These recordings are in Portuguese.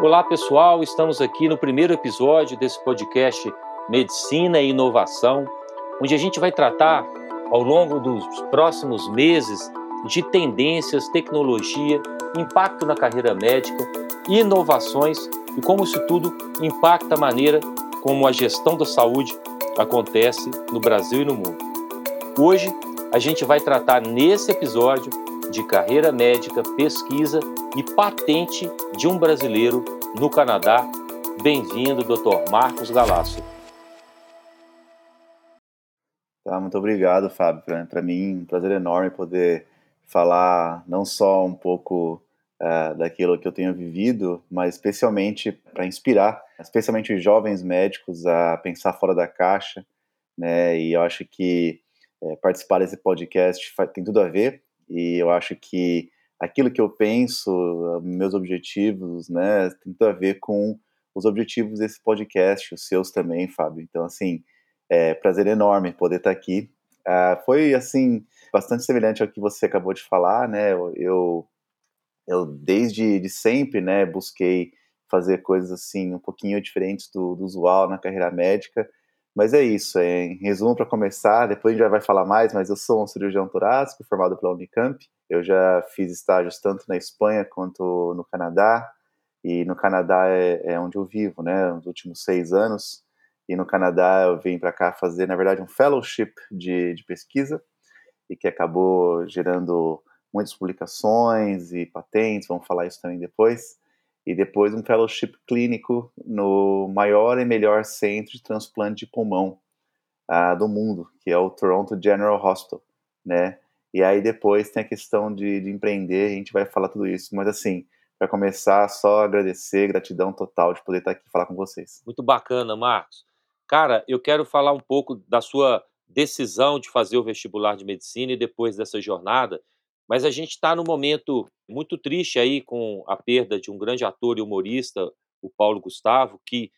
Olá pessoal, estamos aqui no primeiro episódio desse podcast Medicina e Inovação, onde a gente vai tratar ao longo dos próximos meses de tendências, tecnologia, impacto na carreira médica, inovações e como isso tudo impacta a maneira como a gestão da saúde acontece no Brasil e no mundo. Hoje a gente vai tratar nesse episódio de carreira médica, pesquisa e patente de um brasileiro no Canadá. Bem-vindo, Dr. Marcos Galasso. Tá, muito obrigado, Fábio. Para mim, um prazer enorme poder falar não só um pouco uh, daquilo que eu tenho vivido, mas especialmente para inspirar, especialmente os jovens médicos a pensar fora da caixa, né? E eu acho que é, participar desse podcast tem tudo a ver. E eu acho que aquilo que eu penso, meus objetivos, né, tem tudo a ver com os objetivos desse podcast, os seus também, Fábio. Então, assim, é prazer enorme poder estar aqui. Uh, foi, assim, bastante semelhante ao que você acabou de falar, né? Eu, eu desde de sempre, né, busquei fazer coisas assim um pouquinho diferentes do, do usual na carreira médica. Mas é isso, é, em resumo para começar, depois a gente já vai falar mais, mas eu sou um cirurgião torácico formado pela Unicamp. Eu já fiz estágios tanto na Espanha quanto no Canadá. E no Canadá é, é onde eu vivo, né, nos últimos seis anos. E no Canadá eu vim para cá fazer, na verdade, um fellowship de, de pesquisa e que acabou gerando muitas publicações e patentes, vamos falar isso também depois e depois um fellowship clínico no maior e melhor centro de transplante de pulmão uh, do mundo, que é o Toronto General Hospital, né? E aí depois tem a questão de, de empreender, a gente vai falar tudo isso, mas assim, para começar, só agradecer, gratidão total de poder estar aqui falar com vocês. Muito bacana, Marcos. Cara, eu quero falar um pouco da sua decisão de fazer o vestibular de medicina e depois dessa jornada, mas a gente está num momento muito triste aí com a perda de um grande ator e humorista, o Paulo Gustavo, que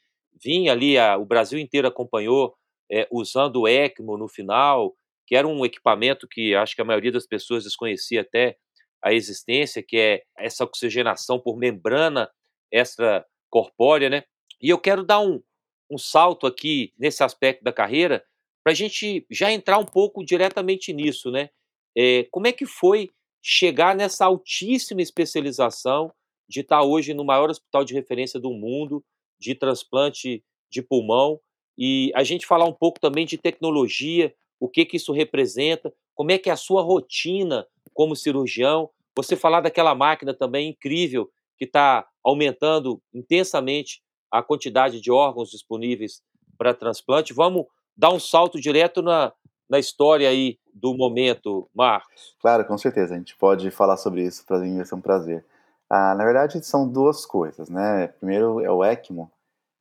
vinha ali, a, o Brasil inteiro acompanhou, é, usando o ECMO no final, que era um equipamento que acho que a maioria das pessoas desconhecia até a existência, que é essa oxigenação por membrana extracorpórea, né? E eu quero dar um, um salto aqui nesse aspecto da carreira para a gente já entrar um pouco diretamente nisso, né? É, como é que foi chegar nessa altíssima especialização de estar hoje no maior hospital de referência do mundo de transplante de pulmão e a gente falar um pouco também de tecnologia, o que que isso representa, como é que é a sua rotina como cirurgião, você falar daquela máquina também incrível que está aumentando intensamente a quantidade de órgãos disponíveis para transplante. Vamos dar um salto direto na, na história aí do momento, Marcos? Claro, com certeza. A gente pode falar sobre isso, para mim vai ser um prazer. Ah, na verdade, são duas coisas, né? Primeiro é o ECMO,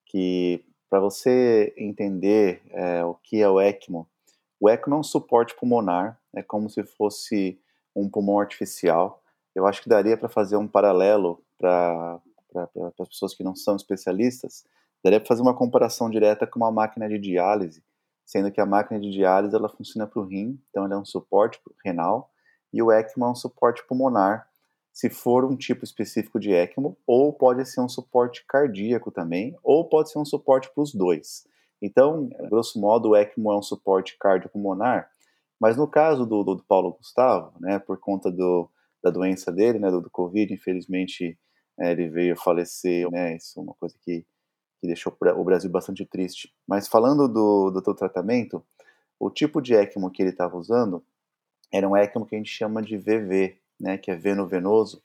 que para você entender é, o que é o ECMO, o ECMO é um suporte pulmonar, é como se fosse um pulmão artificial. Eu acho que daria para fazer um paralelo para as pessoas que não são especialistas, daria para fazer uma comparação direta com uma máquina de diálise, sendo que a máquina de diálise ela funciona para o rim, então ela é um suporte renal, e o ECMO é um suporte pulmonar, se for um tipo específico de ECMO, ou pode ser um suporte cardíaco também, ou pode ser um suporte para os dois. Então, grosso modo, o ECMO é um suporte cardiopulmonar, mas no caso do, do, Paulo Gustavo, né, por conta do, da doença dele, né, do, do Covid, infelizmente é, ele veio falecer, né, isso é uma coisa que que deixou o Brasil bastante triste. Mas falando do, do teu tratamento, o tipo de ECMO que ele estava usando era um ECMO que a gente chama de VV, né, que é veno-venoso.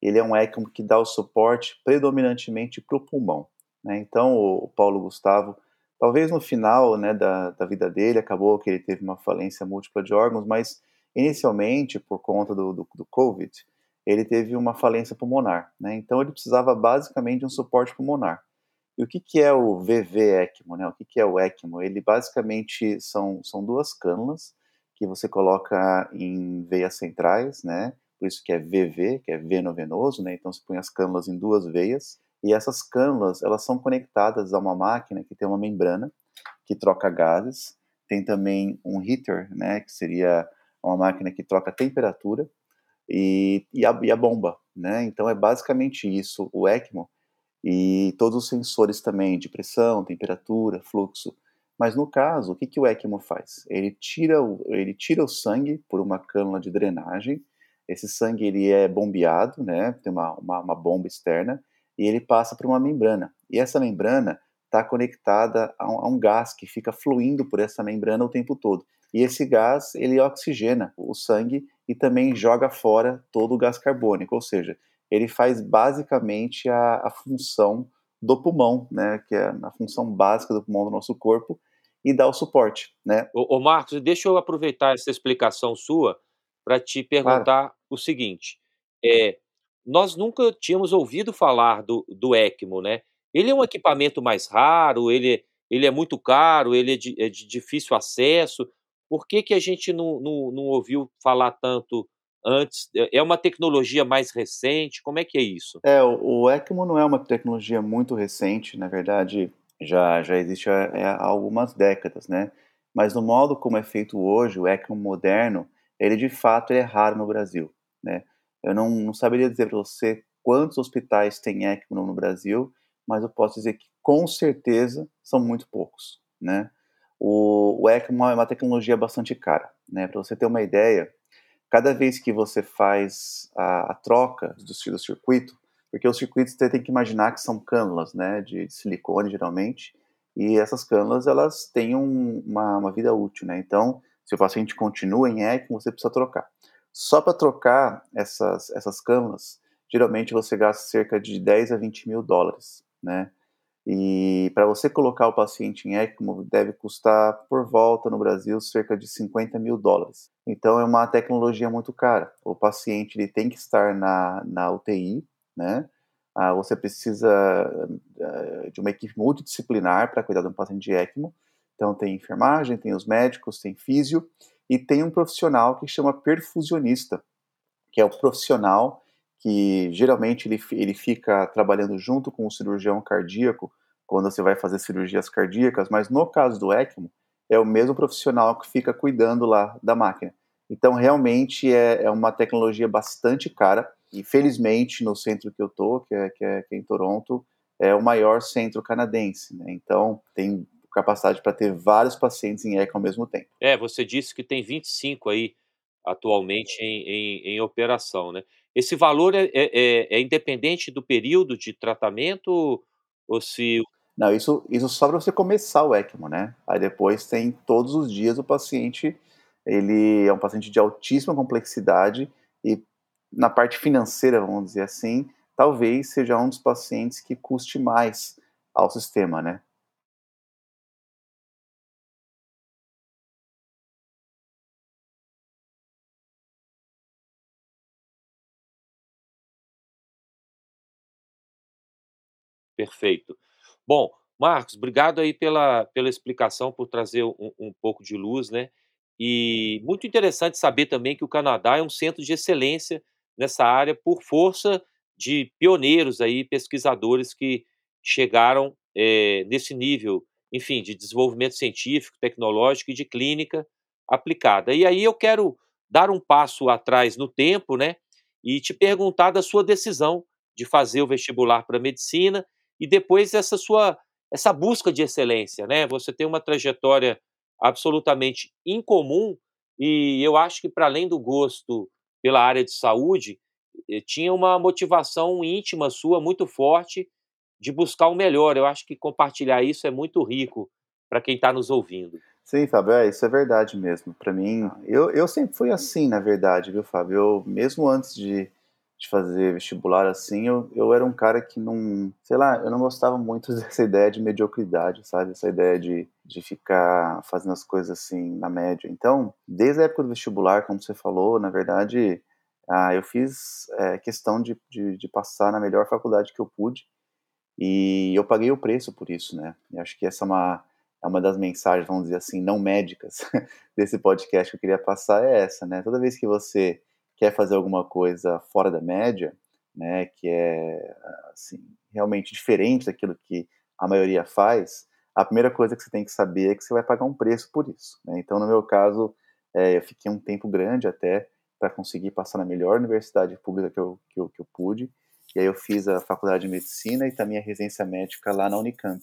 Ele é um ECMO que dá o suporte predominantemente para o pulmão. Né? Então, o, o, Paulo Gustavo, talvez no final né, da, da vida dele, acabou que ele teve uma falência múltipla de órgãos, mas inicialmente, por conta do, do, do Covid, ele teve uma falência pulmonar. Né? Então, ele precisava basicamente de um suporte pulmonar. E o que, que é o VV-ECMO? Né? O que, que é o ECMO? Ele basicamente são, são duas cânulas que você coloca em veias centrais, né? Por isso que é VV, que é veno-venoso, né? Então você põe as cânulas em duas veias e essas cânulas elas são conectadas a uma máquina que tem uma membrana que troca gases. Tem também um heater, né? Que seria uma máquina que troca temperatura e, e, a, e a bomba, né? Então é basicamente isso. O ECMO e todos os sensores também de pressão, temperatura, fluxo. Mas no caso, o que, que o ECMO faz? Ele tira o, ele tira o sangue por uma cânula de drenagem. Esse sangue ele é bombeado, né? Tem uma, uma, uma bomba externa e ele passa por uma membrana. E essa membrana está conectada a um, a um, gás que fica fluindo por essa membrana o tempo todo. E esse gás ele oxigena o sangue e também joga fora todo o gás carbônico, ou seja, ele faz basicamente a, a função do pulmão, né, que é a função básica do pulmão do nosso corpo, e dá o suporte, né. Ô, ô Marcos, deixa eu aproveitar essa explicação sua para te perguntar claro. o seguinte, é, nós nunca tínhamos ouvido falar do, do ECMO, né? Ele é um equipamento mais raro, ele, ele é muito caro, ele é de, é de difícil acesso. Por que, que a gente não, não, não ouviu falar tanto antes? É, é uma tecnologia mais recente? Como é que é isso? É, o, ECMO não é uma tecnologia muito recente, na verdade, já, já existe há, há algumas décadas, né? Mas no modo como é feito hoje, o ECMO moderno, ele de fato é raro no Brasil, né? Eu não, não saberia dizer para você quantos hospitais tem ECMO no Brasil, mas eu posso dizer que com certeza são muito poucos, né? O, o ECMO é uma tecnologia bastante cara, né? Para você ter uma ideia, cada vez que você faz a, a troca do, do, circuito, porque os circuitos você tem que imaginar que são cânulas, né, de, de silicone geralmente, e essas cânulas elas têm um, uma, uma, vida útil, né? Então, se o paciente continua em ECMO, você precisa trocar. Só para trocar essas essas cânulas, geralmente você gasta cerca de 10 a 20 mil dólares, né? E para você colocar o paciente em ECMO, deve custar por volta no Brasil cerca de 50 mil dólares. Então é uma tecnologia muito cara. O paciente ele tem que estar na, na UTI, né? Ah, você precisa uh, de uma equipe multidisciplinar para cuidar de um paciente de ECMO. Então tem enfermagem, tem os médicos, tem físio e tem um profissional que chama perfusionista, que é o profissional que geralmente ele, ele fica trabalhando junto com o cirurgião cardíaco quando você vai fazer cirurgias cardíacas, mas no caso do ECMO, é o mesmo profissional que fica cuidando lá da máquina. Então, realmente é, é uma tecnologia bastante cara e, felizmente, no centro que eu tô, que é, que é, que é em Toronto, é o maior centro canadense, né? Então, tem capacidade para ter vários pacientes em ECMO ao mesmo tempo. É, você disse que tem 25 aí atualmente em, em, em operação, né? Esse valor é, é, é, é independente do período de tratamento ou se... Não, isso, isso só para você começar o ECMO, né? Aí depois tem todos os dias o paciente, ele é um paciente de altíssima complexidade e na parte financeira, vamos dizer assim, talvez seja um dos pacientes que custe mais ao sistema, né? Perfeito. Bom, Marcos, obrigado aí pela pela explicação, por trazer um um pouco de luz, né, e muito interessante saber também que o Canadá é um centro de excelência nessa área por força de pioneiros aí, pesquisadores que chegaram, eh, nesse nível, enfim, de desenvolvimento científico, tecnológico e de clínica aplicada. E aí eu quero dar um passo atrás no tempo, né, e te perguntar da sua decisão de fazer o vestibular para medicina e depois essa sua essa busca de excelência, né? Você tem uma trajetória absolutamente incomum e eu acho que para além do gosto pela área de saúde, eh, tinha uma motivação íntima sua muito forte de buscar o melhor. Eu acho que compartilhar isso é muito rico para quem está nos ouvindo. Sim, Fábio, é, isso é verdade mesmo. Para mim, eu, eu sempre fui assim, na verdade, viu, Fábio? Eu, mesmo antes de, de fazer vestibular assim, eu, eu era um cara que não, sei lá, eu não gostava muito dessa ideia de mediocridade, sabe? Essa ideia de, de ficar fazendo as coisas assim na média. Então, desde a época do vestibular, como você falou, na verdade, ah, eu fiz é, questão de, de, de, passar na melhor faculdade que eu pude e eu paguei o preço por isso, né? Eu acho que essa é uma, é uma das mensagens, vamos dizer assim, não médicas desse podcast que eu queria passar é essa, né? Toda vez que você quer fazer alguma coisa fora da média, né, que é assim, realmente diferente daquilo que a maioria faz, a primeira coisa que você tem que saber é que você vai pagar um preço por isso. Né? Então, no meu caso, é, eu fiquei um tempo grande até para conseguir passar na melhor universidade pública que eu, que eu, que eu pude, E aí eu fiz a faculdade de medicina e também a residência médica lá na Unicamp.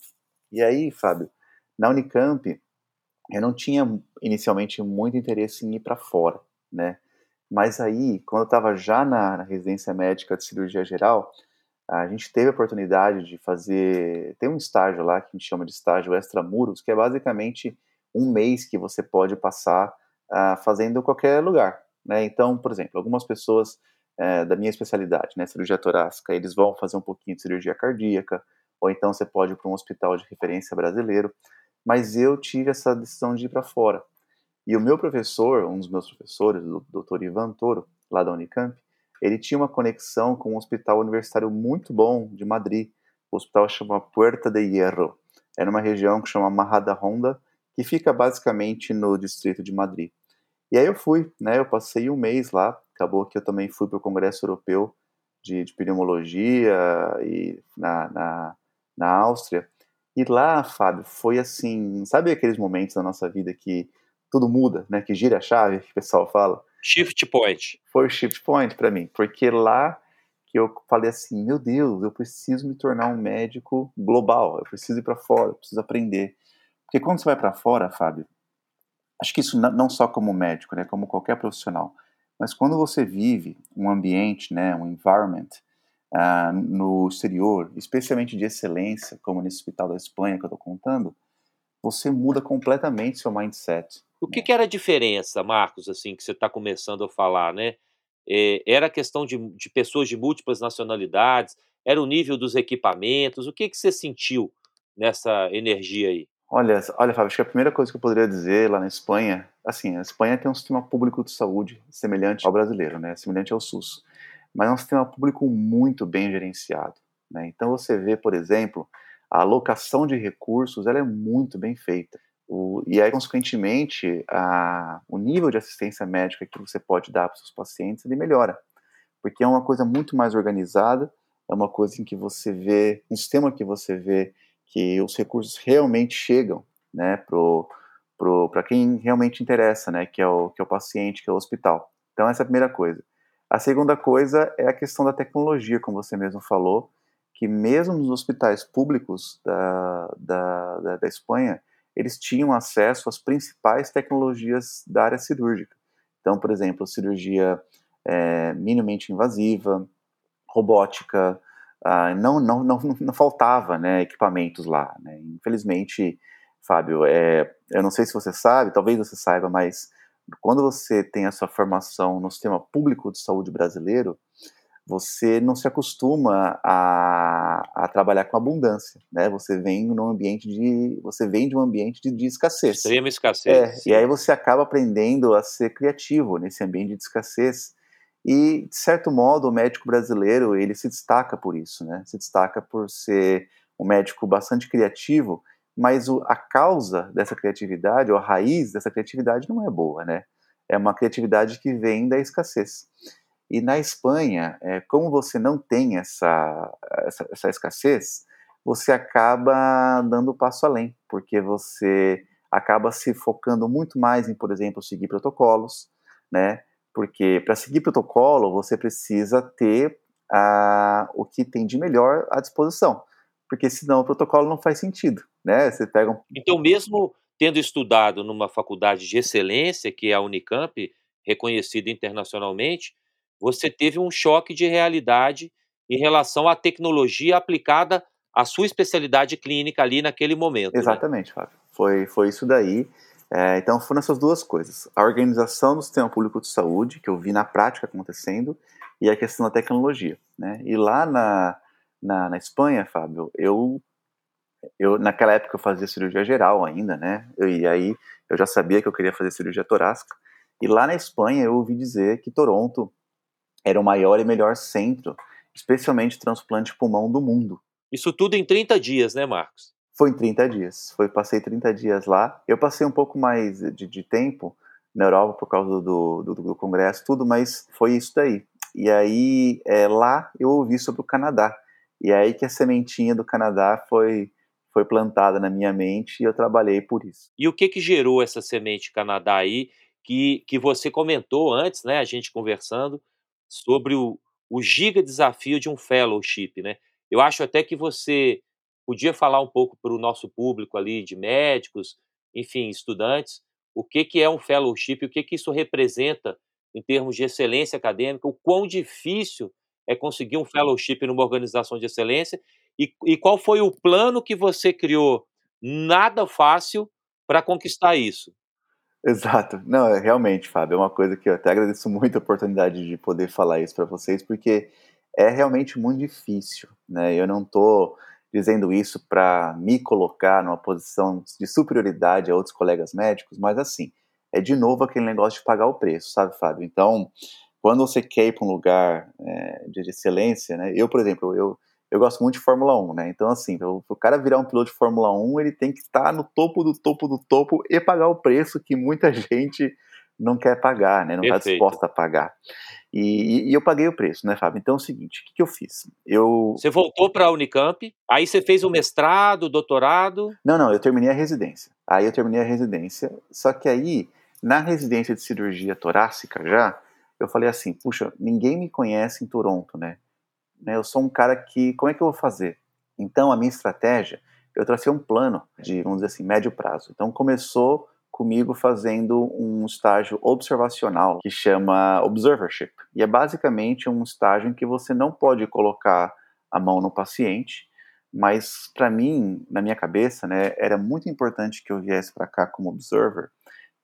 E aí, Fábio, na Unicamp, eu não tinha inicialmente muito interesse em ir para fora, né? Mas aí, quando eu estava já na, residência médica de cirurgia geral, a gente teve a oportunidade de fazer. Tem um estágio lá que a gente chama de estágio extramuros, que é basicamente um mês que você pode passar uh, fazendo qualquer lugar. Né? Então, por exemplo, algumas pessoas uh, da minha especialidade, né, cirurgia torácica, eles vão fazer um pouquinho de cirurgia cardíaca, ou então você pode ir para um hospital de referência brasileiro. Mas eu tive essa decisão de ir para fora. E o meu professor, um dos meus professores, o Dr. Ivan Toro, lá da Unicamp, ele tinha uma conexão com um hospital universitário muito bom de Madrid. O hospital chama Puerta de Hierro. É numa região que chama Mahada Honda, que fica basicamente no distrito de Madrid. E aí eu fui, né? Eu passei um mês lá. Acabou que eu também fui para o Congresso Europeu de, de Pneumologia e na, na, na Áustria. E lá, Fábio, foi assim, sabe aqueles momentos da nossa vida que tudo muda, né? Que gira a chave, que o pessoal fala. Shift point. Foi o shift point para mim, porque lá que eu falei assim, meu Deus, eu preciso me tornar um médico global, eu preciso ir para fora, eu preciso aprender. Porque quando você vai para fora, Fábio, acho que isso não só como médico, né, como qualquer profissional, mas quando você vive um ambiente, né, um environment uh, no exterior, especialmente de excelência, como nesse hospital da Espanha que eu estou contando, você muda completamente seu mindset. O que, que era a diferença, Marcos, assim, que você está começando a falar, né? É, era a questão de, de, pessoas de múltiplas nacionalidades, era o nível dos equipamentos, o que, que você sentiu nessa energia aí? Olha, olha, Fábio, acho que a primeira coisa que eu poderia dizer lá na Espanha, assim, a Espanha tem um sistema público de saúde semelhante ao brasileiro, né? Semelhante ao SUS, mas é um sistema público muito bem gerenciado, né? Então você vê, por exemplo, a alocação de recursos, ela é muito bem feita. O, e aí, consequentemente, a, o nível de assistência médica que você pode dar para os seus pacientes, ele melhora. Porque é uma coisa muito mais organizada, é uma coisa em que você vê, um sistema que você vê que os recursos realmente chegam né, para quem realmente interessa, né, que, é o, que é o paciente, que é o hospital. Então, essa é a primeira coisa. A segunda coisa é a questão da tecnologia, como você mesmo falou, que mesmo nos hospitais públicos da, da, da, da Espanha, eles tinham acesso às principais tecnologias da área cirúrgica. Então, por exemplo, cirurgia é, minimamente invasiva, robótica, ah, não, não, não, não faltava né, equipamentos lá. Né? Infelizmente, Fábio, é, eu não sei se você sabe, talvez você saiba, mas quando você tem a sua formação no sistema público de saúde brasileiro, você não se acostuma a, a, trabalhar com abundância, né? Você vem num ambiente de, você vem de um ambiente de, de escassez. Extrema escassez. É, e aí você acaba aprendendo a ser criativo nesse ambiente de escassez. E de certo modo o médico brasileiro ele se destaca por isso, né? Se destaca por ser um médico bastante criativo, mas o, a causa dessa criatividade, ou a raiz dessa criatividade não é boa, né? É uma criatividade que vem da escassez. E na Espanha, é, como você não tem essa, essa, essa escassez, você acaba dando o passo além, porque você acaba se focando muito mais em, por exemplo, seguir protocolos, né? Porque para seguir protocolo você precisa ter a, o que tem de melhor à disposição, porque senão o protocolo não faz sentido, né? Você pega um... Então, mesmo tendo estudado numa faculdade de excelência, que é a Unicamp, reconhecida internacionalmente, você teve um choque de realidade em relação à tecnologia aplicada à sua especialidade clínica ali naquele momento. Né? Exatamente, né? Fábio. Foi, foi isso daí. É, então foram essas duas coisas. A organização do sistema público de saúde, que eu vi na prática acontecendo, e a questão da tecnologia. Né? E lá na, na, na Espanha, Fábio, eu, eu naquela época eu fazia cirurgia geral ainda, né? Eu, e aí eu já sabia que eu queria fazer cirurgia torácica. E lá na Espanha eu ouvi dizer que Toronto era o maior e melhor centro, especialmente transplante pulmão do mundo. Isso tudo em 30 dias, né, Marcos? Foi em 30 dias. Foi, passei 30 dias lá. Eu passei um pouco mais de, de tempo na Europa por causa do, do, do, congresso, tudo, mas foi isso daí. E aí, é, lá eu ouvi sobre o Canadá. E é aí que a sementinha do Canadá foi, foi plantada na minha mente e eu trabalhei por isso. E o que que gerou essa semente Canadá aí, que, que você comentou antes, né, a gente conversando, sobre o, o giga desafio de um fellowship, né? Eu acho até que você podia falar um pouco para o nosso público ali de médicos, enfim, estudantes, o que, que é um fellowship, o que, que isso representa em termos de excelência acadêmica, o quão difícil é conseguir um fellowship numa organização de excelência e, e qual foi o plano que você criou nada fácil para conquistar isso. Exato. Não, é, realmente, Fábio, é uma coisa que eu até agradeço muito a oportunidade de poder falar isso para vocês, porque é realmente muito difícil, né? Eu não estou dizendo isso para me colocar numa posição de superioridade a outros colegas médicos, mas assim, é de novo aquele negócio de pagar o preço, sabe, Fábio? Então, quando você quer ir para um lugar é, de excelência, né? Eu, por exemplo, eu eu gosto muito de Fórmula 1, né? Então, assim, o cara virar um piloto de Fórmula 1, ele tem que estar no topo do topo do topo e pagar o preço que muita gente não quer pagar, né? Não está disposta a pagar. E, e, eu paguei o preço, né, Fábio? Então é o seguinte, o que, que eu fiz? Eu... Você voltou para a Unicamp, aí você fez o mestrado, o doutorado? Não, não, eu terminei a residência. Aí eu terminei a residência, só que aí, na residência de cirurgia torácica já, eu falei assim, puxa, ninguém me conhece em Toronto, né? Né? Eu sou um cara que, como é que eu vou fazer? Então, a minha estratégia, eu tracei um plano de, vamos dizer assim, médio prazo. Então, começou comigo fazendo um estágio observacional que chama observership. E é basicamente um estágio em que você não pode colocar a mão no paciente, mas para mim, na minha cabeça, né, era muito importante que eu viesse para cá como observer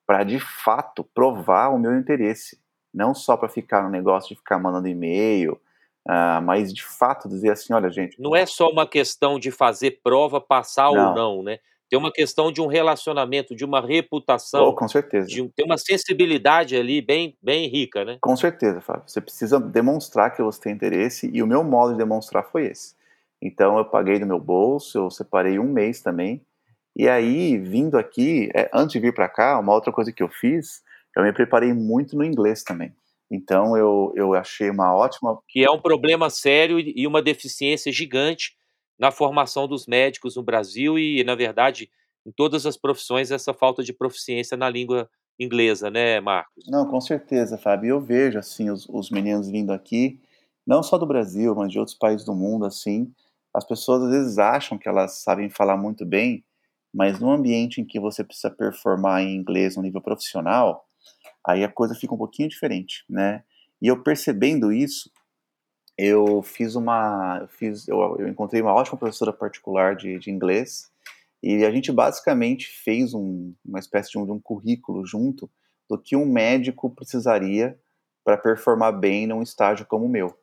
para de fato provar o meu interesse, não só para ficar no negócio de ficar mandando e-mail, Uh, mas de fato dizer assim, olha gente. Não é só uma questão de fazer prova, passar não. ou não, né? Tem uma questão de um relacionamento, de uma reputação. Oh, com certeza. De, tem uma sensibilidade ali bem, bem rica, né? Com certeza, Fábio. Você precisa demonstrar que você tem interesse e o meu modo de demonstrar foi esse. Então eu paguei do meu bolso, eu separei um mês também. E aí, vindo aqui, é, antes de vir para cá, uma outra coisa que eu fiz, eu me preparei muito no inglês também. Então eu, eu achei uma ótima. Que é um problema sério e uma deficiência gigante na formação dos médicos no Brasil e, na verdade, em todas as profissões, essa falta de proficiência na língua inglesa, né, Marcos? Não, com certeza, Fábio. Eu vejo, assim, os, os meninos vindo aqui, não só do Brasil, mas de outros países do mundo, assim, as pessoas às vezes acham que elas sabem falar muito bem, mas no ambiente em que você precisa performar em inglês no nível profissional, aí a coisa fica um pouquinho diferente, né? E eu percebendo isso, eu fiz uma, eu fiz, eu, eu encontrei uma ótima professora particular de, de, inglês e a gente basicamente fez um, uma espécie de um, de um currículo junto do que um médico precisaria para performar bem num estágio como o meu.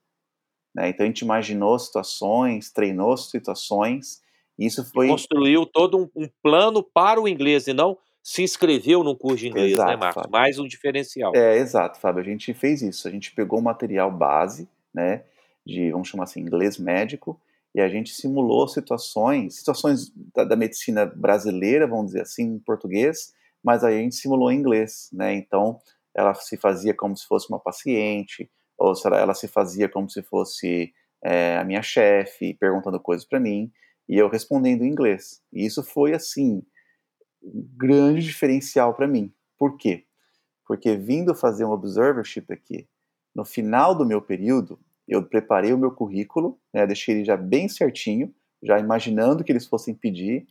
Né? Então a gente imaginou situações, treinou situações, e isso foi... construiu todo um, um plano para o inglês e não se inscreveu no curso de inglês, né, exato, né, Marcos? Fábio. Mais um diferencial. É, exato, Fábio. A gente fez isso. A gente pegou o material base, né, de, vamos chamar assim, inglês médico, e a gente simulou situações, situações da, da medicina brasileira, vamos dizer assim, em português, mas aí a gente simulou em inglês, né? Então, ela se fazia como se fosse uma paciente, ou ela se fazia como se fosse é, a minha chefe, perguntando coisas para mim, e eu respondendo em inglês. E isso foi assim, grande diferencial para mim. Por quê? Porque vindo fazer um observership aqui, no final do meu período, eu preparei o meu currículo, né, deixei ele já bem certinho, já imaginando que eles fossem pedir,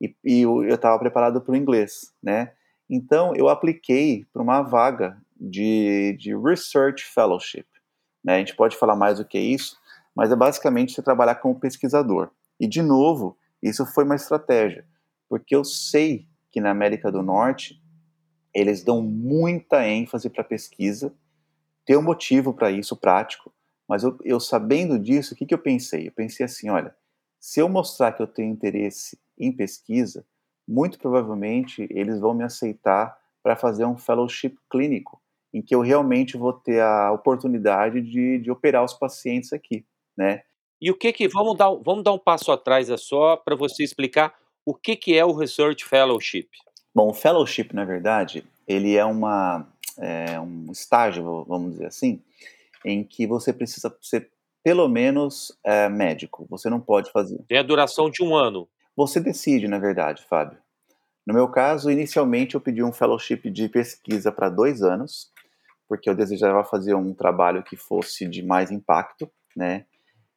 e, e eu estava preparado para o inglês, né? Então, eu apliquei para uma vaga de, de Research Fellowship. Né? A gente pode falar mais do que isso, mas é basicamente você trabalhar como pesquisador. E, de novo, isso foi uma estratégia, porque eu sei que na América do Norte eles dão muita ênfase para pesquisa, tem um motivo para isso prático, mas eu, eu, sabendo disso, o que, que eu pensei? Eu pensei assim, olha, se eu mostrar que eu tenho interesse em pesquisa, muito provavelmente eles vão me aceitar para fazer um fellowship clínico, em que eu realmente vou ter a oportunidade de, de operar os pacientes aqui, né? E o que que vamos dar vamos dar um passo atrás é só para você explicar o que, que é o Research Fellowship? Bom, o Fellowship, na verdade, ele é, uma, é um estágio, vamos dizer assim, em que você precisa ser pelo menos é, médico. Você não pode fazer. Tem a duração de um ano. Você decide, na verdade, Fábio. No meu caso, inicialmente eu pedi um fellowship de pesquisa para dois anos, porque eu desejava fazer um trabalho que fosse de mais impacto, né?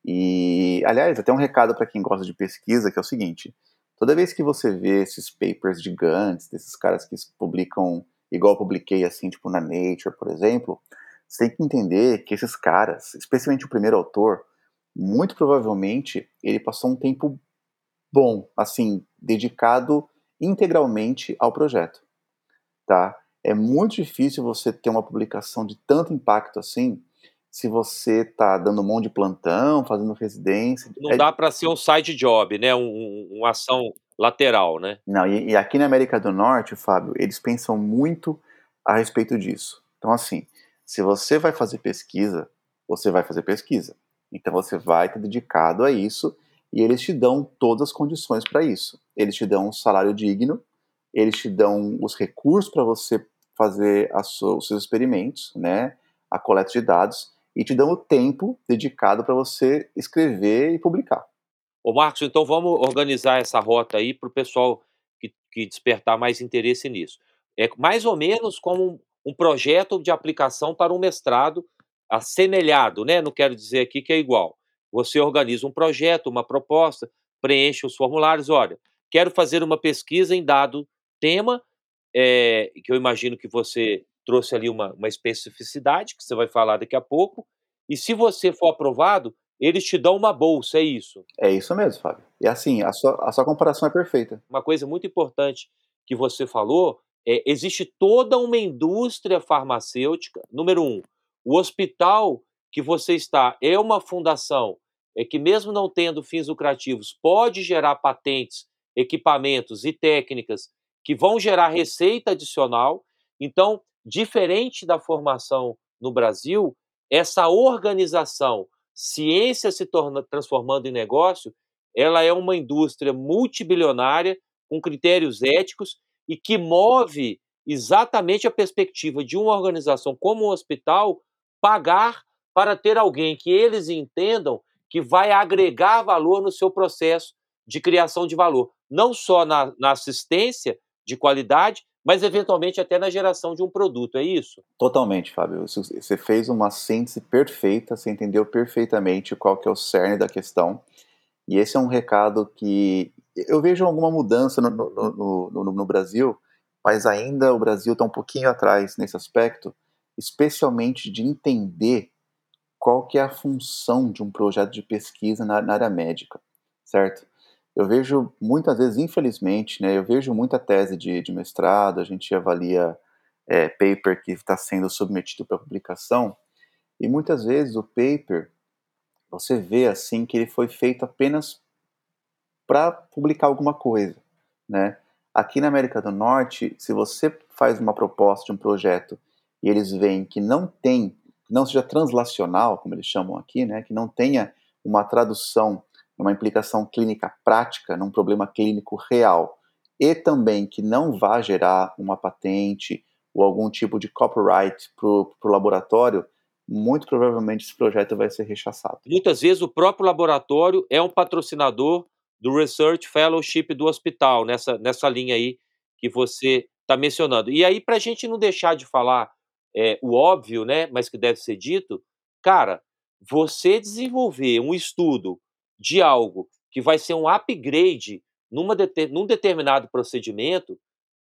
E, aliás, até um recado para quem gosta de pesquisa, que é o seguinte: toda vez que você vê esses papers gigantes, desses caras que publicam, igual eu publiquei assim, tipo na Nature, por exemplo, você tem que entender que esses caras, especialmente o primeiro autor, muito provavelmente ele passou um tempo bom, assim, dedicado integralmente ao projeto, tá? É muito difícil você ter uma publicação de tanto impacto assim se você está dando mão de plantão, fazendo residência. Não é... dá para ser um side job, né? Um, um, uma ação lateral, né? Não, e, e, aqui na América do Norte, Fábio, eles pensam muito a respeito disso. Então, assim, se você vai fazer pesquisa, você vai fazer pesquisa. Então, você vai estar dedicado a isso e eles te dão todas as condições para isso. Eles te dão um salário digno, eles te dão os recursos para você fazer sua, os seus experimentos, né? A coleta de dados e te dão o tempo dedicado para você escrever e publicar. Ô Marcos, então vamos organizar essa rota aí para o pessoal que, que, despertar mais interesse nisso. É mais ou menos como um, um projeto de aplicação para um mestrado assemelhado, né? Não quero dizer aqui que é igual. Você organiza um projeto, uma proposta, preenche os formulários. Olha, quero fazer uma pesquisa em dado tema, é, que eu imagino que você trouxe ali uma, uma especificidade, que você vai falar daqui a pouco, e se você for aprovado, eles te dão uma bolsa, é isso? É isso mesmo, Fábio. E assim, a sua, a sua comparação é perfeita. Uma coisa muito importante que você falou é existe toda uma indústria farmacêutica. Número um, o hospital que você está é uma fundação é que mesmo não tendo fins lucrativos pode gerar patentes, equipamentos e técnicas que vão gerar receita adicional. Então, Diferente da formação no Brasil, essa organização, ciência se torna, transformando em negócio, ela é uma indústria multibilionária, com critérios éticos e que move exatamente a perspectiva de uma organização como um hospital pagar para ter alguém que eles entendam que vai agregar valor no seu processo de criação de valor, não só na, na assistência de qualidade, mas eventualmente até na geração de um produto, é isso? Totalmente, Fábio. Você fez uma síntese perfeita, você entendeu perfeitamente qual que é o cerne da questão. E esse é um recado que eu vejo alguma mudança no, no, no, no Brasil, mas ainda o Brasil está um pouquinho atrás nesse aspecto, especialmente de entender qual que é a função de um projeto de pesquisa na, na área médica, certo? Eu vejo muitas vezes, infelizmente, né, eu vejo muita tese de, de mestrado, a gente avalia é, paper que está sendo submetido para publicação, e muitas vezes o paper, você vê assim que ele foi feito apenas para publicar alguma coisa, né? Aqui na América do Norte, se você faz uma proposta de um projeto e eles veem que não tem, não seja translacional, como eles chamam aqui, né, que não tenha uma tradução uma implicação clínica prática num problema clínico real e também que não vá gerar uma patente ou algum tipo de copyright para o laboratório, muito provavelmente esse projeto vai ser rechaçado. Muitas vezes o próprio laboratório é um patrocinador do Research Fellowship do hospital, nessa, nessa linha aí que você está mencionando. E aí, para a gente não deixar de falar é, o óbvio, né, mas que deve ser dito, cara, você desenvolver um estudo de algo que vai ser um upgrade numa num determinado procedimento,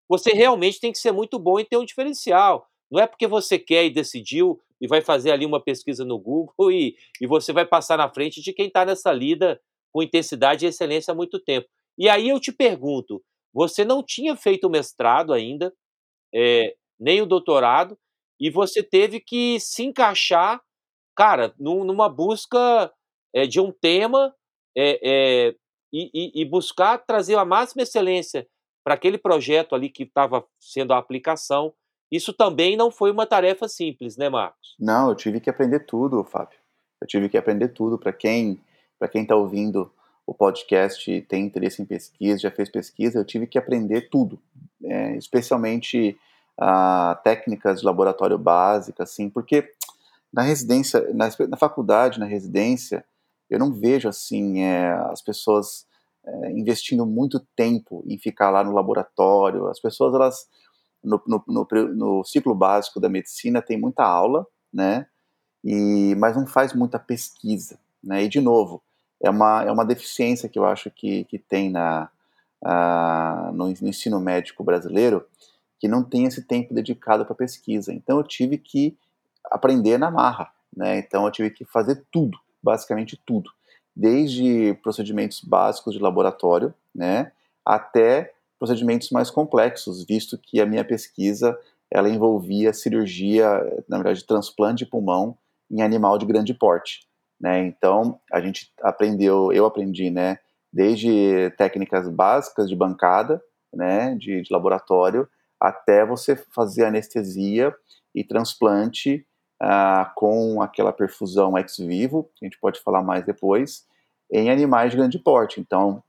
você realmente tem que ser muito bom em ter um diferencial. Não é porque você quer e decidiu e vai fazer ali uma pesquisa no Google e, e você vai passar na frente de quem está nessa lida com intensidade e excelência há muito tempo. E aí eu te pergunto, você não tinha feito o mestrado ainda, é, nem o doutorado, e você teve que se encaixar, cara, num, numa busca é, de um tema é, é, e, e, buscar trazer a máxima excelência para aquele projeto ali que estava sendo a aplicação. Isso também não foi uma tarefa simples, né, Marcos? Não, eu tive que aprender tudo, Fábio. Eu tive que aprender tudo. Para quem para quem está ouvindo o podcast tem interesse em pesquisa, já fez pesquisa, eu tive que aprender tudo, é, especialmente ah, técnicas de laboratório básicas, assim, porque na residência, na, na faculdade, na residência, eu não vejo assim é, as pessoas é, investindo muito tempo em ficar lá no laboratório. As pessoas elas no, no, no, no ciclo básico da medicina tem muita aula, né? E, mas não faz muita pesquisa, né? E de novo, é uma, é uma deficiência que eu acho que, que tem na, a, no, no ensino médico brasileiro, que não tem esse tempo dedicado para pesquisa. Então eu tive que aprender na marra, né? Então eu tive que fazer tudo, basicamente tudo, desde procedimentos básicos de laboratório, né, até procedimentos mais complexos, visto que a minha pesquisa ela envolvia cirurgia, na verdade, transplante de pulmão em animal de grande porte, né? Então a gente aprendeu, eu aprendi, né, desde técnicas básicas de bancada, né, de, de laboratório, até você fazer anestesia e transplante ah, com aquela perfusão ex vivo, a gente pode falar mais depois, em animais de grande porte. Então,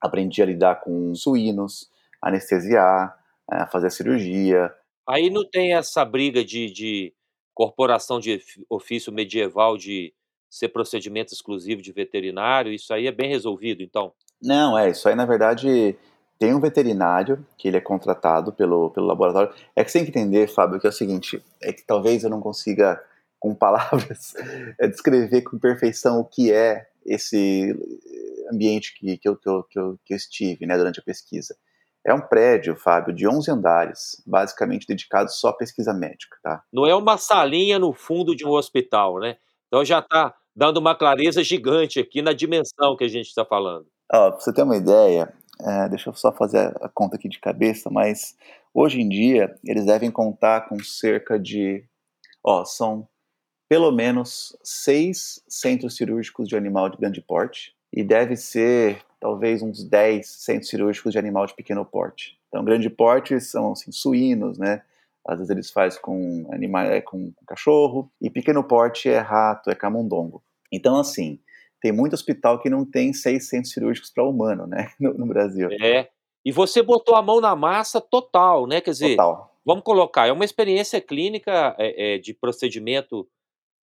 aprendi a lidar com suínos, anestesiar, ah, fazer a cirurgia. Aí não tem essa briga de, de corporação de ofício medieval de ser procedimento exclusivo de veterinário, isso aí é bem resolvido, então? Não, é, isso aí na verdade tem um veterinário que ele é contratado pelo, pelo laboratório. É que você tem que entender, Fábio, que é o seguinte, é que talvez eu não consiga, com palavras, é descrever com perfeição o que é esse ambiente que, que, eu, que, eu, que, eu, que eu estive né, durante a pesquisa. É um prédio, Fábio, de 11 andares, basicamente dedicado só à pesquisa médica, tá? Não é uma salinha no fundo de um hospital, né? Então já está dando uma clareza gigante aqui na dimensão que a gente está falando. Ó, pra você ter uma ideia, é, deixa eu só fazer a conta aqui de cabeça, mas hoje em dia eles devem contar com cerca de. Ó, são pelo menos seis centros cirúrgicos de animal de grande porte e deve ser talvez uns 10 centros cirúrgicos de animal de pequeno porte. Então, grande porte são assim, suínos, né? Às vezes eles fazem com animal, é, com cachorro, e pequeno porte é rato, é camundongo. Então, assim, tem muito hospital que não tem seis centros cirúrgicos para humano, né, no, no, Brasil. É. E você botou a mão na massa total, né? Quer dizer, total. vamos colocar, é uma experiência clínica é, é, de procedimento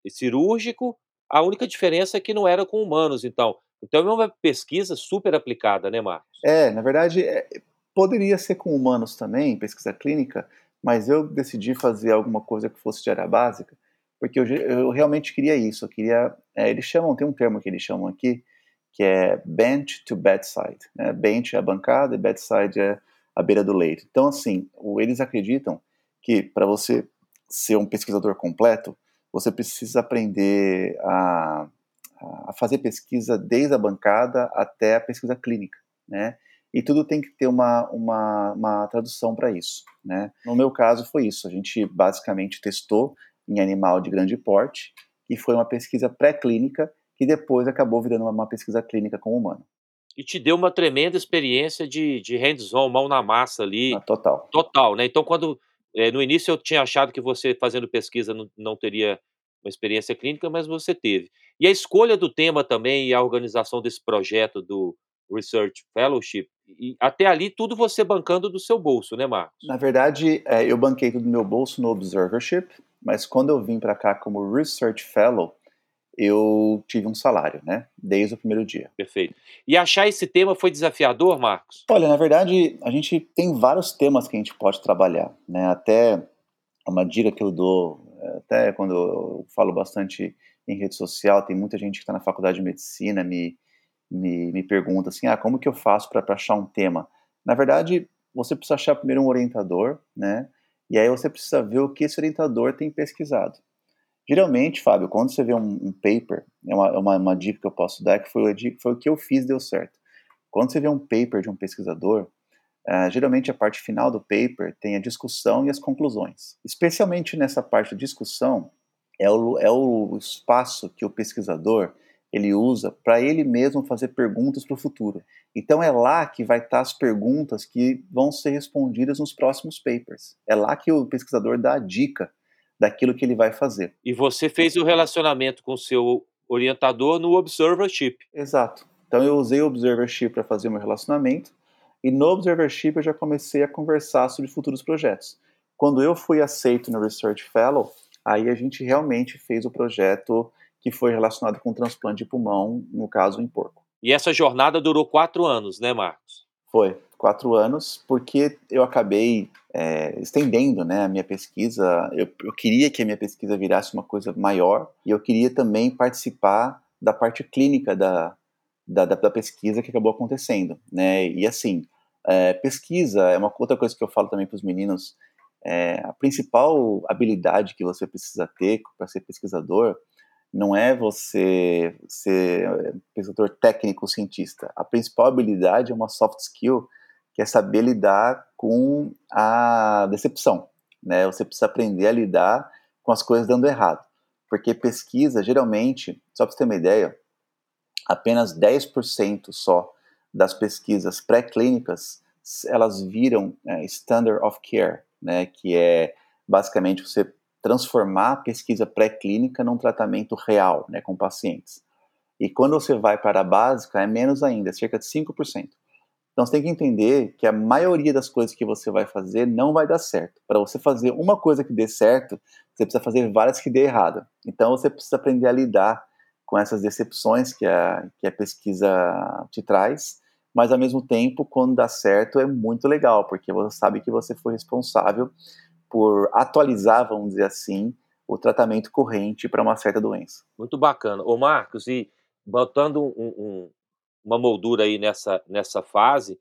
cirúrgico. A única diferença é que não era com humanos, então. Então é uma pesquisa super aplicada, né, Marcos? É, na verdade, é, poderia ser com humanos também, pesquisa clínica, mas eu decidi fazer alguma coisa que fosse de área básica, porque eu, eu realmente queria isso. Eu queria. É, eles chamam, tem um termo que eles chamam aqui, que é bench to bedside. Né? Bench é a bancada e bedside é a beira do leito. Então, assim, eles acreditam que para você ser um pesquisador completo, você precisa aprender a, a fazer pesquisa desde a bancada até a pesquisa clínica, né? E tudo tem que ter uma, uma, uma tradução para isso, né? No meu caso foi isso, a gente basicamente testou em animal de grande porte, e foi uma pesquisa pré-clínica que depois acabou virando uma, pesquisa clínica com o humano. E te deu uma tremenda experiência de, de hands-on, mão na massa ali. Ah, total. Total, né? Então, quando é, no início eu tinha achado que você fazendo pesquisa não, não teria uma experiência clínica, mas você teve. E a escolha do tema também e a organização desse projeto do Research Fellowship, e até ali tudo você bancando do seu bolso, né, Marcos? Na verdade, é, eu banquei tudo do meu bolso no Observership, mas quando eu vim para cá como Research Fellow, eu tive um salário, né? Desde o primeiro dia. Perfeito. E achar esse tema foi desafiador, Marcos? Olha, na verdade, a gente tem vários temas que a gente pode trabalhar, né? Até uma dica que eu dou, até quando eu falo bastante em rede social, tem muita gente que está na faculdade de medicina me, me, me pergunta assim, ah, como que eu faço para achar um tema? Na verdade, você precisa achar primeiro um orientador, né? E aí você precisa ver o que esse orientador tem pesquisado. Geralmente, Fábio, quando você vê um, um paper, é uma, uma, uma, dica que eu posso dar, que foi, foi o que eu fiz deu certo. Quando você vê um paper de um pesquisador, uh, geralmente a parte final do paper tem a discussão e as conclusões. Especialmente nessa parte da discussão, é o, é o espaço que o pesquisador ele usa para ele mesmo fazer perguntas para o futuro. Então é lá que vai estar tá as perguntas que vão ser respondidas nos próximos papers. É lá que o pesquisador dá a dica daquilo que ele vai fazer. E você fez o relacionamento com o seu orientador no Observership. Exato. Então eu usei o Observership para fazer o meu relacionamento e no Observership eu já comecei a conversar sobre futuros projetos. Quando eu fui aceito no Research Fellow, aí a gente realmente fez o projeto que foi relacionado com transplante de pulmão, no caso em porco. E essa jornada durou quatro anos, né, Marcos? Foi, quatro anos, porque eu acabei é, estendendo né, a minha pesquisa. Eu, eu queria que a minha pesquisa virasse uma coisa maior e eu queria também participar da parte clínica da, da, da, da pesquisa que acabou acontecendo. Né? E assim, é, pesquisa é uma outra coisa que eu falo também para os meninos. É, a principal habilidade que você precisa ter para ser pesquisador não é você ser pesquisador técnico cientista. A principal habilidade é uma soft skill, que é saber lidar com a decepção. Né? Você precisa aprender a lidar com as coisas dando errado. Porque pesquisa, geralmente, só para você ter uma ideia, apenas 10% só das pesquisas pré-clínicas elas viram é, standard of care, né, que é basicamente você transformar a pesquisa pré-clínica num tratamento real, né, com pacientes. E quando você vai para a básica, é menos ainda, é cerca de 5%. Então você tem que entender que a maioria das coisas que você vai fazer não vai dar certo. Para você fazer uma coisa que dê certo, você precisa fazer várias que dê errado. Então você precisa aprender a lidar com essas decepções que a, que a pesquisa te traz, mas ao mesmo tempo, quando dá certo, é muito legal, porque você sabe que você foi responsável por atualizar, vamos dizer assim, o tratamento corrente para uma certa doença. Muito bacana. Ô Marcos, e botando um, um, uma moldura aí nessa, nessa fase,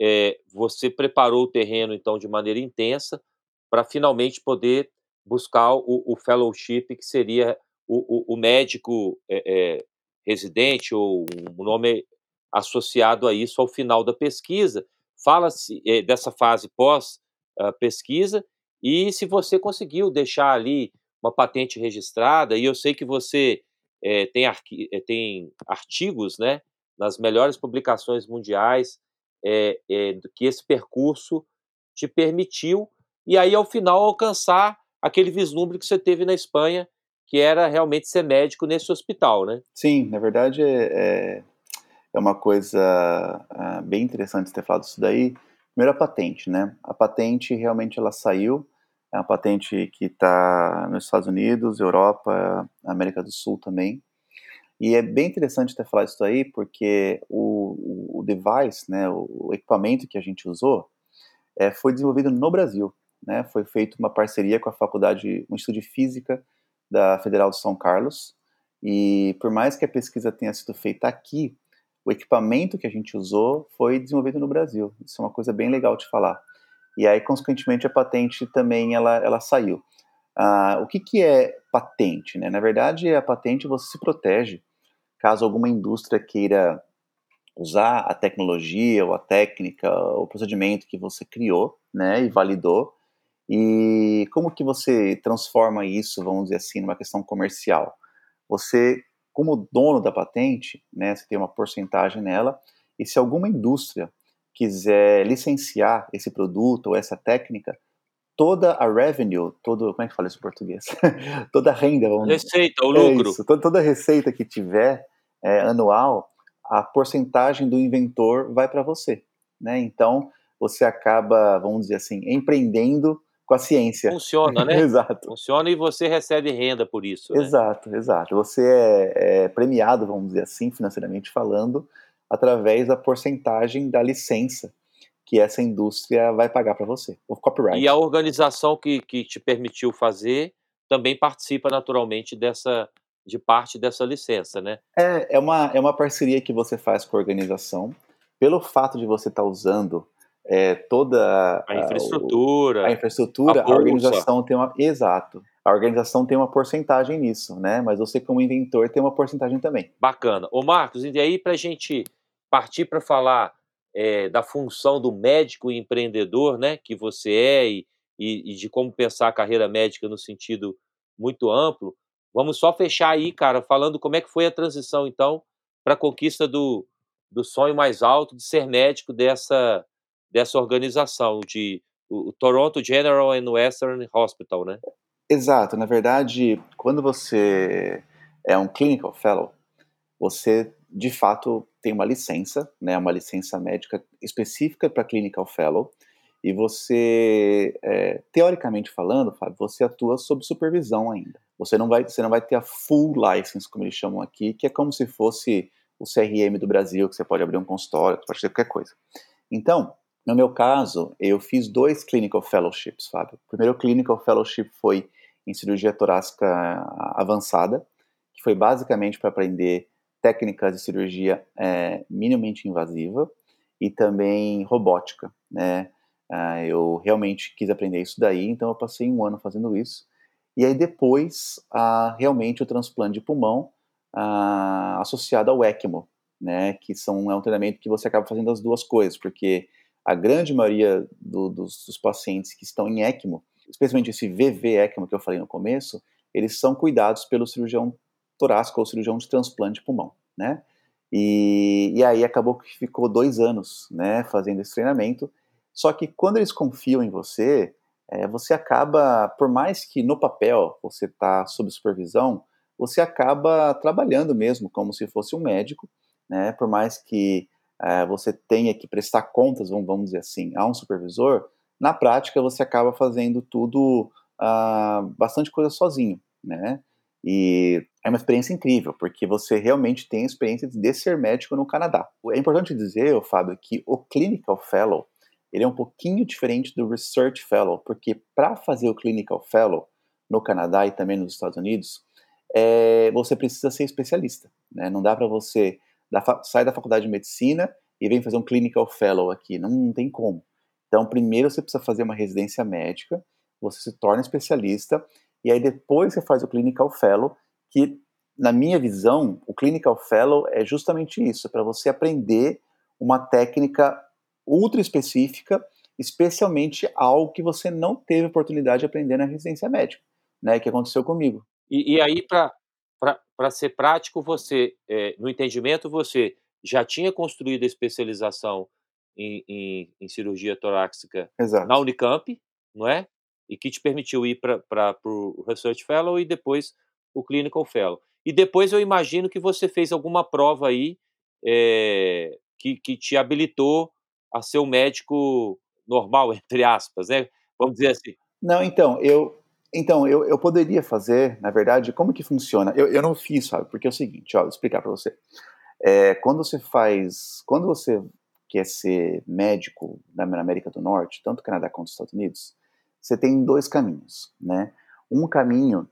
é, você preparou o terreno, então, de maneira intensa para finalmente poder buscar o, o fellowship, que seria o, o, o médico é, é, residente, ou um nome associado a isso ao final da pesquisa. Fala-se é, dessa fase pós-pesquisa e se você conseguiu deixar ali uma patente registrada, e eu sei que você é, tem, é, tem, artigos né, nas melhores publicações mundiais, é, que esse percurso te permitiu, e aí ao final alcançar aquele vislumbre que você teve na Espanha, que era realmente ser médico nesse hospital, né? Sim, na verdade é, é uma coisa é, bem interessante ter falado isso daí. Primeiro a patente, né? A patente realmente ela saiu é uma patente que está nos Estados Unidos, Europa, América do Sul também. E é bem interessante ter falado isso aí, porque o, o device, né, o equipamento que a gente usou, é, foi desenvolvido no Brasil. Né, foi feita uma parceria com a faculdade, o Instituto de Física da Federal de São Carlos. E por mais que a pesquisa tenha sido feita aqui, o equipamento que a gente usou foi desenvolvido no Brasil. Isso é uma coisa bem legal de falar. E aí, consequentemente, a patente também ela, ela saiu. Ah, o que, que é patente? Né? Na verdade, a patente você se protege caso alguma indústria queira usar a tecnologia ou a técnica, o procedimento que você criou né, e validou. E como que você transforma isso, vamos dizer assim, numa questão comercial? Você, como dono da patente, né, você tem uma porcentagem nela, e se alguma indústria quiser licenciar esse produto ou essa técnica, toda a revenue, todo, como é que fala isso em português? toda a renda, vamos Receita, o lucro. É isso, toda, toda a receita que tiver é, anual, a porcentagem do inventor vai para você, né? Então, você acaba, vamos dizer assim, empreendendo com a ciência. Funciona, né? exato. Funciona e você recebe renda por isso. Né? Exato, exato. Você é, é premiado, vamos dizer assim, financeiramente falando, através da porcentagem da licença que essa indústria vai pagar para você, o copyright. E a organização que, que te permitiu fazer também participa naturalmente dessa de parte dessa licença, né? É, é uma, é uma parceria que você faz com a organização, pelo fato de você estar tá usando é, toda a infraestrutura, a, a infraestrutura, a, a, organização tem uma exato, a organização tem uma porcentagem nisso, né? Mas você como inventor tem uma porcentagem também. Bacana. Ô Marcos, e aí para a gente partir para falar é, da função do médico e empreendedor, né, que você é, e, e, e, de como pensar a carreira médica no sentido muito amplo, vamos só fechar aí, cara, falando como é que foi a transição, então, para a conquista do, do sonho mais alto de ser médico dessa, dessa organização, de o, o Toronto General and Western Hospital, né? Exato. Na verdade, quando você é um clinical fellow, você de fato tem uma licença, né, uma licença médica específica para clinical fellow, e você, é, teoricamente falando, Fábio, você atua sob supervisão ainda. Você não vai, você não vai ter a full license, como eles chamam aqui, que é como se fosse o CRM do Brasil, que você pode abrir um consultório, pode ter qualquer coisa. Então, No meu caso, eu fiz dois clinical fellowships, Fábio. O primeiro clinical fellowship foi em cirurgia torácica avançada, que foi basicamente para aprender técnicas de cirurgia é, minimamente invasiva e também robótica, né? Ah, eu realmente quis aprender isso daí, então eu passei um ano fazendo isso. E aí depois, ah, realmente o transplante de pulmão ah, associado ao ECMO, né? Que são, é um treinamento que você acaba fazendo as duas coisas, porque a grande maioria do, dos, dos pacientes que estão em ECMO, especialmente esse VV ECMO que eu falei no começo, eles são cuidados pelo cirurgião torácico ou cirurgião de transplante de pulmão, né? E, e aí acabou que ficou dois anos, né, fazendo esse treinamento. Só que quando eles confiam em você, é, você acaba, por mais que no papel você está sob supervisão, você acaba trabalhando mesmo como se fosse um médico, né? Por mais que é, você tenha que prestar contas, vamos, dizer assim, a um supervisor, na prática você acaba fazendo tudo, ah, bastante coisa sozinho, né? E é uma experiência incrível, porque você realmente tem a experiência de ser médico no Canadá. É importante dizer, Fábio, que o Clinical Fellow ele é um pouquinho diferente do Research Fellow, porque para fazer o Clinical Fellow no Canadá e também nos Estados Unidos, é, você precisa ser especialista. Né? Não dá para você da, da faculdade de medicina e vem fazer um Clinical Fellow aqui. Não, não tem como. Então, primeiro você precisa fazer uma residência médica, você se torna especialista, e aí depois você faz o Clinical Fellow, que, na minha visão, o Clinical Fellow é justamente isso, para você aprender uma técnica ultra específica, especialmente algo que você não teve oportunidade de aprender na residência médica, né, que aconteceu comigo. E, e aí, para ser prático, você, é, no entendimento, você já tinha construído a especialização em, em, em cirurgia torácica Exato. na Unicamp, não é? E que te permitiu ir para o Research Fellow e depois o Clinical Fellow. E depois eu imagino que você fez alguma prova aí é, que, que te habilitou a ser um médico normal, entre aspas, né? Vamos dizer assim. Não, então, eu, então, eu, eu poderia fazer, na verdade, como que funciona? Eu, eu não fiz, sabe? Porque é o seguinte, ó, vou explicar para você. É, quando você faz, quando você quer ser médico na América do Norte, tanto Canadá quanto Estados Unidos, você tem dois caminhos, né? Um caminho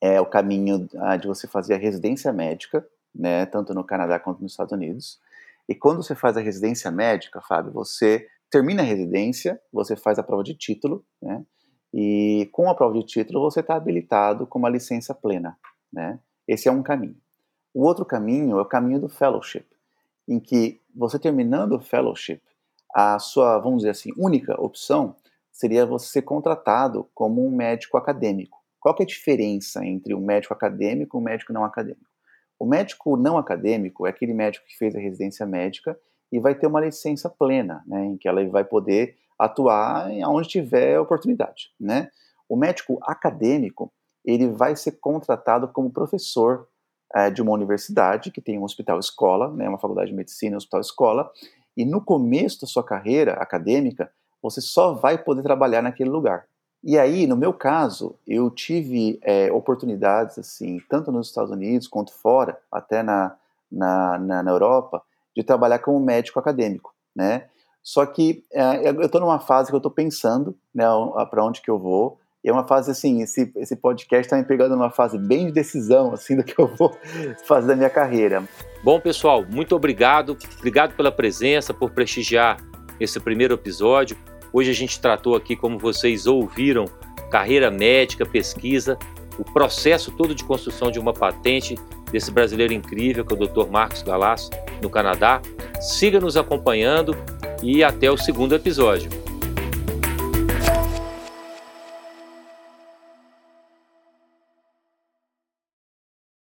é o caminho ah, de você fazer a residência médica, né, tanto no Canadá quanto nos Estados Unidos. E quando você faz a residência médica, Fábio, você termina a residência, você faz a prova de título, né? E com a prova de título você está habilitado com uma licença plena, né? Esse é um caminho. O outro caminho é o caminho do fellowship, em que você terminando o fellowship, a sua, vamos dizer assim, única opção seria você ser contratado como um médico acadêmico. Qual é a diferença entre um médico acadêmico e um médico não acadêmico? O médico não acadêmico é aquele médico que fez a residência médica e vai ter uma licença plena, né, em que ela vai poder atuar onde tiver oportunidade, né? O médico acadêmico ele vai ser contratado como professor é, de uma universidade, que tem um hospital escola, né, uma faculdade de medicina, um hospital escola, e no começo da sua carreira acadêmica, você só vai poder trabalhar naquele lugar. E aí, no meu caso, eu tive é, oportunidades, assim, tanto nos Estados Unidos quanto fora, até na, na, na, na Europa, de trabalhar como médico acadêmico, né? Só que é, eu estou numa fase que eu estou pensando, né, para onde que eu vou, é uma fase assim, esse, esse podcast está me pegando numa fase bem de decisão, assim, do que eu vou fazer da minha carreira. Bom, pessoal, muito obrigado. Obrigado pela presença, por prestigiar esse primeiro episódio. Hoje a gente tratou aqui, como vocês ouviram, carreira médica, pesquisa, o processo todo de construção de uma patente desse brasileiro incrível, que é o Dr. Marcos Galasso, no Canadá. Siga nos acompanhando e até o segundo episódio.